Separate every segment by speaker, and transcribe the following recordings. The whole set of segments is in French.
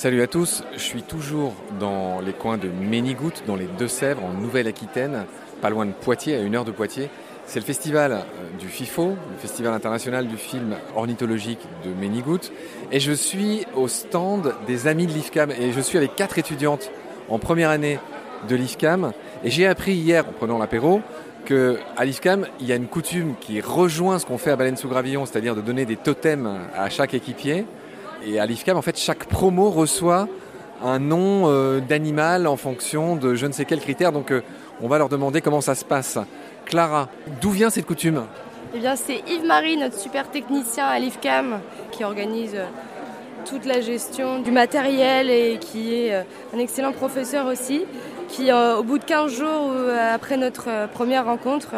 Speaker 1: Salut à tous, je suis toujours dans les coins de Ménigout, dans les Deux-Sèvres, en Nouvelle-Aquitaine, pas loin de Poitiers, à une heure de Poitiers. C'est le festival euh, du FIFO, le festival international du film ornithologique de Ménigout. Et je suis au stand des amis de l'IFCAM. Et je suis avec quatre étudiantes en première année de l'IFCAM. Et j'ai appris hier, en prenant l'apéro, qu'à l'IFCAM, il y a une coutume qui rejoint ce qu'on fait à Baleine sous Gravillon, c'est-à-dire de donner des totems à chaque équipier. Et à l'IFCAM, en fait, chaque promo reçoit un nom euh, d'animal en fonction de je ne sais quel critère. Donc, euh, on va leur demander comment ça se passe. Clara, d'où vient cette coutume?
Speaker 2: Eh bien, c'est Yves-Marie, notre super technicien à l'IFCAM, qui organise euh, toute la gestion du matériel et qui est un excellent professeur aussi, qui, au bout de 15 jours après notre première rencontre,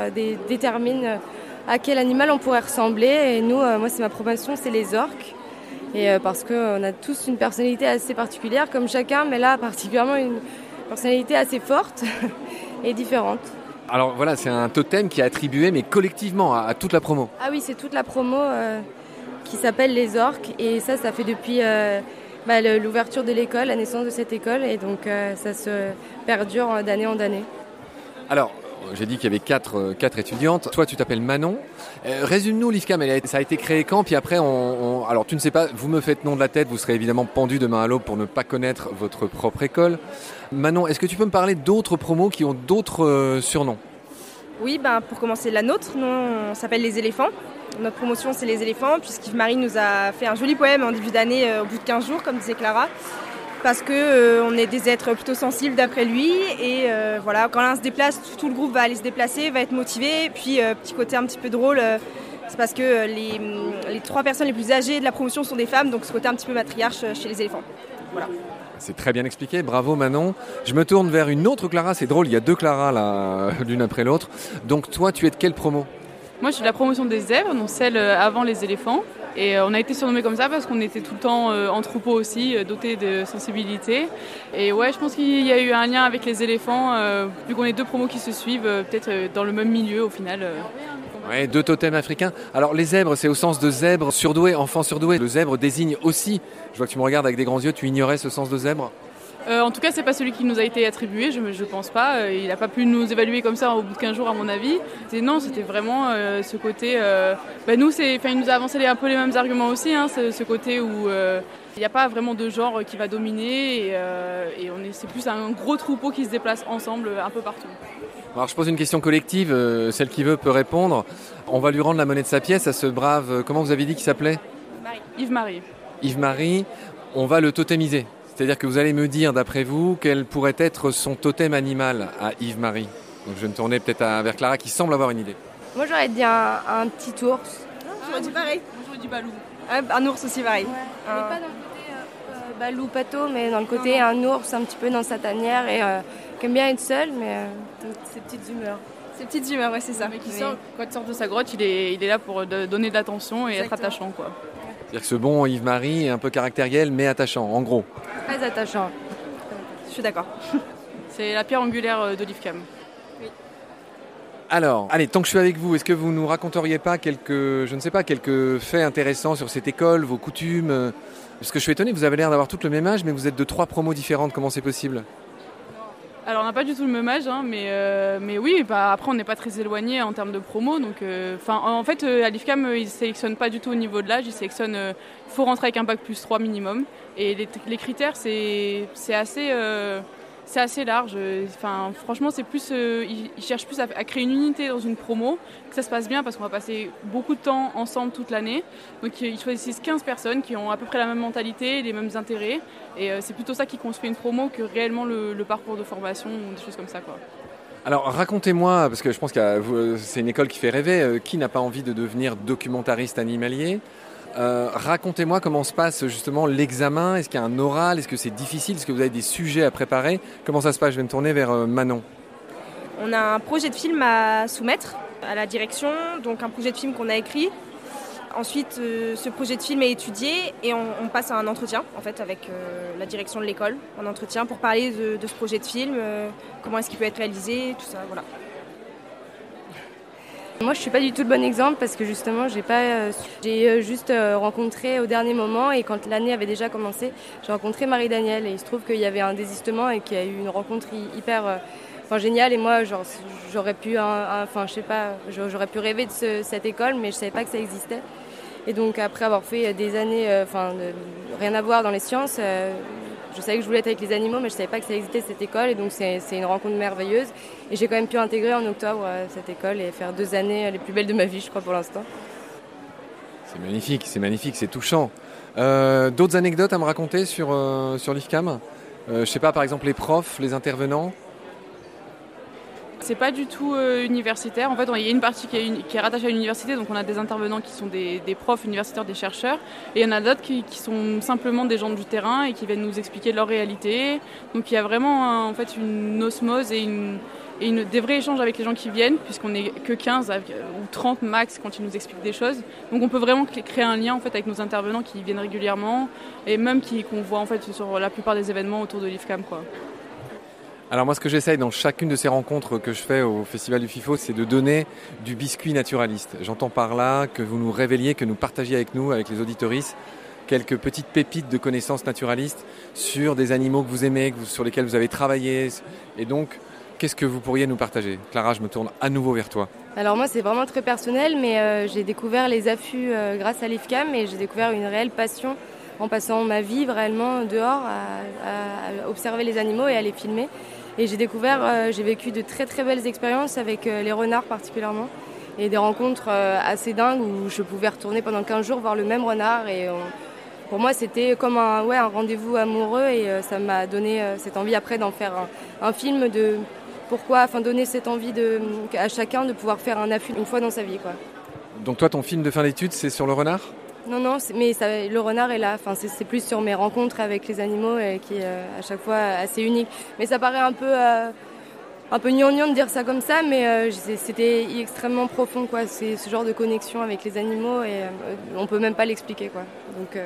Speaker 2: détermine à quel animal on pourrait ressembler. Et nous, moi, c'est ma promotion, c'est les orques. Et parce qu'on a tous une personnalité assez particulière, comme chacun, mais là, particulièrement une personnalité assez forte et différente.
Speaker 1: Alors voilà, c'est un totem qui est attribué, mais collectivement, à, toute la promo.
Speaker 2: Ah oui, c'est toute la promo euh, qui s'appelle les orques. Et ça, ça fait depuis euh, bah, l'ouverture de l'école, la naissance de cette école. Et donc, euh, ça se perdure d'année en année.
Speaker 1: Alors, j'ai dit qu'il y avait quatre, quatre étudiantes. Toi, tu t'appelles Manon. Résume-nous l'IFCAM. Ça a été créé quand? Puis après, on, alors tu ne sais pas, vous me faites nom de la tête, vous serez évidemment pendu demain à l'aube pour ne pas connaître votre propre école. Manon, est-ce que tu peux me parler d'autres promos qui ont d'autres euh, surnoms?
Speaker 3: Oui, bah, pour commencer, la nôtre, nous, on s'appelle Les éléphants. Notre promotion, c'est Les éléphants, puisqu'Yves Marie nous a fait un joli poème en début d'année, euh, au bout de 15 jours, comme disait Clara. Parce qu'on euh, est des êtres plutôt sensibles d'après lui. Et voilà, quand l'un se déplace, tout, le groupe va aller se déplacer, va être motivé. Puis, petit côté un petit peu drôle, c'est parce que les, les trois personnes les plus âgées de la promotion sont des femmes, donc ce côté un petit peu matriarche chez les éléphants. Voilà.
Speaker 1: C'est très bien expliqué, bravo Manon. Je me tourne vers une autre Clara, c'est drôle, il y a deux Clara là, l'une après l'autre. Donc toi, tu es de quelle promo?
Speaker 4: Moi, je suis de la promotion des zèbres, donc celle euh, avant les éléphants. Et euh, on a été surnommé comme ça parce qu'on était tout le temps euh, en troupeau aussi, doté de sensibilité. Et ouais, je pense qu'il y a eu un lien avec les éléphants, vu qu'on est deux promos qui se suivent, peut-être dans le même milieu au final.
Speaker 1: Ouais, deux totems africains. Alors les zèbres, c'est au sens de zèbre surdoué, enfant surdoué. Le zèbre désigne aussi, je vois que tu me regardes avec des grands yeux, tu ignorais ce sens de zèbre?
Speaker 4: Euh, en tout cas, c'est pas celui qui nous a été attribué, je, je pense pas. Euh, il n'a pas pu nous évaluer comme ça au bout de 15 jours, à mon avis. non, c'était vraiment euh, ce côté. Bah, nous, il nous a avancé un peu les mêmes arguments aussi, hein, ce, côté où il n'y a pas vraiment de genre qui va dominer et, on est, c'est plus un gros troupeau qui se déplace ensemble un peu partout.
Speaker 1: Alors je pose une question collective, celle qui veut peut répondre. On va lui rendre la monnaie de sa pièce à ce brave, comment vous avez dit qu'il s'appelait?
Speaker 4: Yves-Marie.
Speaker 1: Yves-Marie, on va le totémiser. C'est-à-dire que vous allez me dire, d'après vous, quel pourrait être son totem animal à Yves-Marie. Donc je vais me tourner peut-être vers Clara qui semble avoir une idée.
Speaker 2: Moi j'aurais dit un, petit ours.
Speaker 3: j'aurais dit pareil.
Speaker 4: J'aurais dit balou.
Speaker 3: Un, ours aussi pareil.
Speaker 2: pas dans le côté euh, euh, balou pato, mais dans le côté un ours un petit peu dans sa tanière et euh, qui aime bien être seul, mais ses petites humeurs.
Speaker 3: Ses petites humeurs, ouais c'est ça.
Speaker 4: Mais qui sort, quand il sort de sa grotte, il est, il est là pour donner de l'attention et être attachant quoi.
Speaker 1: C'est-à-dire que ce bon Yves-Marie est un peu caractériel mais attachant, en gros.
Speaker 2: Très attachant.
Speaker 3: Je suis d'accord.
Speaker 4: C'est la pierre angulaire euh, de l'IFCAM.
Speaker 1: Oui. Alors, allez, tant que je suis avec vous, est-ce que vous nous raconteriez pas quelques, je ne sais pas, quelques faits intéressants sur cette école, vos coutumes Parce que je suis étonné, vous avez l'air d'avoir tout le même âge, mais vous êtes de trois promos différentes. Comment c'est possible?
Speaker 4: Alors on n'a pas du tout le même âge, hein, mais, euh, mais oui, bah, après on n'est pas très éloigné en termes de promo. Euh, en fait, euh, à l'IFCAM, ils ne sélectionnent pas du tout au niveau de l'âge, ils sélectionnent, il faut rentrer avec un bac plus 3 minimum. Et les critères, c'est assez c'est assez large. Enfin, franchement, c'est plus, euh, ils, cherchent plus à, créer une unité dans une promo, que ça se passe bien parce qu'on va passer beaucoup de temps ensemble toute l'année. Donc, ils choisissent 15 personnes qui ont à peu près la même mentalité, les mêmes intérêts. Et euh, c'est plutôt ça qui construit une promo que réellement le, parcours de formation ou des choses comme ça.
Speaker 1: Alors racontez-moi, parce que je pense que c'est une école qui fait rêver, euh, qui n'a pas envie de devenir documentariste animalier? Euh, racontez-moi comment se passe justement l'examen. Est-ce qu'il y a un oral? Est-ce que c'est difficile? Est-ce que vous avez des sujets à préparer? Comment ça se passe? Je vais me tourner vers euh, Manon.
Speaker 3: On a un projet de film à soumettre à la direction, donc un projet de film qu'on a écrit. Ensuite, euh, ce projet de film est étudié et on, passe à un entretien en fait avec la direction de l'école, un entretien pour parler de, de ce projet de film, comment est-ce qu'il peut être réalisé, tout ça, voilà.
Speaker 2: Moi, je suis pas du tout le bon exemple parce que justement, j'ai pas, euh, j'ai euh, juste euh, rencontré au dernier moment et quand l'année avait déjà commencé, j'ai rencontré Marie Daniel et il se trouve qu'il y avait un désistement et qu'il y a eu une rencontre hyper, géniale et moi, genre, j'aurais pu, enfin, je sais pas, j'aurais pu rêver de cette école, mais je savais pas que ça existait. Et donc après avoir fait des années, enfin, rien à voir dans les sciences, je savais que je voulais être avec les animaux, mais je savais pas que ça existait cette école. Et donc c'est une rencontre merveilleuse. Et j'ai quand même pu intégrer en octobre euh, cette école et faire deux années les plus belles de ma vie, je crois, pour l'instant.
Speaker 1: C'est magnifique, c'est magnifique, c'est touchant. Euh, d'autres anecdotes à me raconter sur, euh, sur l'IFCAM? Je sais pas, par exemple, les profs, les intervenants?
Speaker 4: C'est pas du tout euh, universitaire. En fait, il y a une partie qui est, rattachée à l'université, donc on a des intervenants qui sont des, profs universitaires, des chercheurs, et il y en a d'autres qui, sont simplement des gens du terrain et qui viennent nous expliquer leur réalité. Donc il y a vraiment en fait une osmose et, une, des vrais échanges avec les gens qui viennent, puisqu'on n'est que 15 ou 30 max quand ils nous expliquent des choses. Donc on peut vraiment créer un lien en fait avec nos intervenants qui viennent régulièrement et même qu'on voit en fait sur la plupart des événements autour de l'IFCAM.
Speaker 1: Alors moi ce que j'essaye dans chacune de ces rencontres que je fais au Festival du FIFO, c'est de donner du biscuit naturaliste. J'entends par là que vous nous révéliez, que nous partagiez avec nous, avec les auditoristes, quelques petites pépites de connaissances naturalistes sur des animaux que vous aimez, sur lesquels vous avez travaillé. Et donc, qu'est-ce que vous pourriez nous partager? Clara, je me tourne à nouveau vers toi.
Speaker 2: Alors moi c'est vraiment très personnel, mais euh, j'ai découvert les affûts euh, grâce à l'IFCAM et j'ai découvert une réelle passion en passant ma vie réellement dehors à observer les animaux et à les filmer. Et j'ai découvert, euh, j'ai vécu de très très belles expériences avec euh, les renards particulièrement. Et des rencontres euh, assez dingues où je pouvais retourner pendant 15 jours voir le même renard. Et pour moi, c'était comme un, ouais, un rendez-vous amoureux et ça m'a donné cette envie après d'en faire un, film de pourquoi, enfin donner cette envie de, à chacun de pouvoir faire un affût une fois dans sa vie. Quoi.
Speaker 1: Donc toi, ton film de fin d'études, c'est sur le renard?
Speaker 2: Non, non, mais le renard est là. Enfin, c'est plus sur mes rencontres avec les animaux qui est euh, à chaque fois assez unique. Mais ça paraît un peu, euh, un peu gnangnan de dire ça comme ça, mais euh, c'était extrêmement profond, quoi. C'est ce genre de connexion avec les animaux et on peut même pas l'expliquer, quoi. Donc,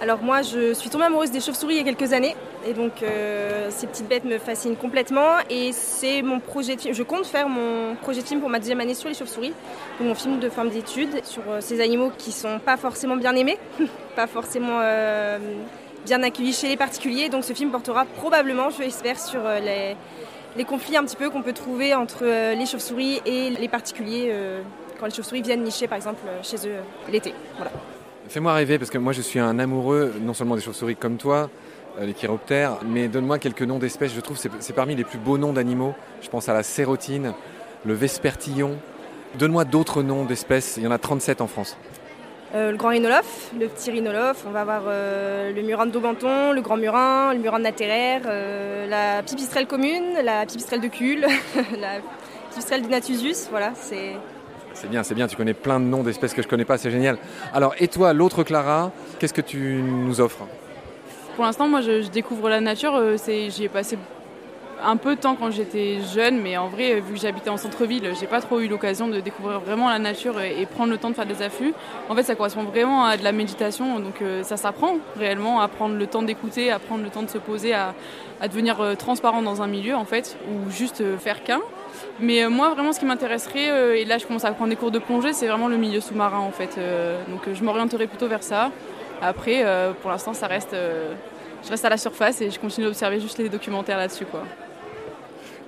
Speaker 3: alors moi, je suis tombée amoureuse des chauves-souris il y a quelques années. Et donc, euh, ces petites bêtes me fascinent complètement. Et c'est mon projet. Je compte faire mon projet de film pour ma deuxième année sur les chauves-souris. Mon film de fin d'études sur euh, ces animaux qui sont pas forcément bien aimés, pas forcément euh, bien accueillis chez les particuliers. Donc ce film portera probablement, je l'espère, sur les, les, conflits un petit peu qu'on peut trouver entre les chauves-souris et les particuliers quand les chauves-souris viennent nicher, par exemple, chez eux l'été. Voilà.
Speaker 1: Fais-moi rêver, parce que moi je suis un amoureux non seulement des chauves-souris comme toi, les chiroptères, mais donne-moi quelques noms d'espèces. Je trouve que c'est parmi les plus beaux noms d'animaux. Je pense à la sérotine, le vespertillon. Donne-moi d'autres noms d'espèces. Il y en a 37 en France.
Speaker 3: Euh, le grand rhinolophe, le petit rhinolophe, on va avoir euh, le murin de Daubenton, le grand murin, le murin de Natéraire, la pipistrelle commune, la pipistrelle de Cul, la pipistrelle de Natusus, voilà, c'est
Speaker 1: c'est bien, c'est bien, tu connais plein de noms d'espèces que je connais pas, c'est génial. Alors, et toi, l'autre Clara, qu'est-ce que tu nous offres?
Speaker 4: Pour l'instant, moi, je, découvre la nature. Euh, j'y ai passé un peu de temps quand j'étais jeune, mais en vrai, vu que j'habitais en centre-ville, j'ai pas trop eu l'occasion de découvrir vraiment la nature et, prendre le temps de faire des affûts. En fait, ça correspond vraiment à de la méditation, donc euh, ça s'apprend réellement à prendre le temps d'écouter, à prendre le temps de se poser, à, devenir euh, transparent dans un milieu, en fait, ou juste faire qu'un. Mais euh, moi, vraiment, ce qui m'intéresserait, euh, et là, je commence à prendre des cours de plongée, c'est vraiment le milieu sous-marin, en fait. Euh, donc, je m'orienterai plutôt vers ça. Après, pour l'instant, ça reste, je reste à la surface et je continue d'observer juste les documentaires là-dessus, quoi.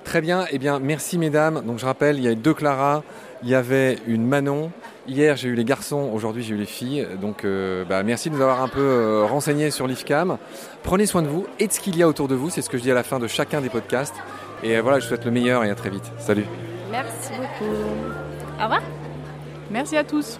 Speaker 1: Très bien. Eh bien, merci, mesdames. Donc, je rappelle, il y a deux Clara, il y avait une Manon. Hier, j'ai eu les garçons, aujourd'hui, j'ai eu les filles. Donc, bah, merci de nous avoir un peu renseignés sur l'IFCAM. Prenez soin de vous et de ce qu'il y a autour de vous. C'est ce que je dis à la fin de chacun des podcasts. Et voilà, je vous souhaite le meilleur et à très vite. Salut.
Speaker 2: Merci beaucoup.
Speaker 3: Au revoir.
Speaker 4: Merci à tous.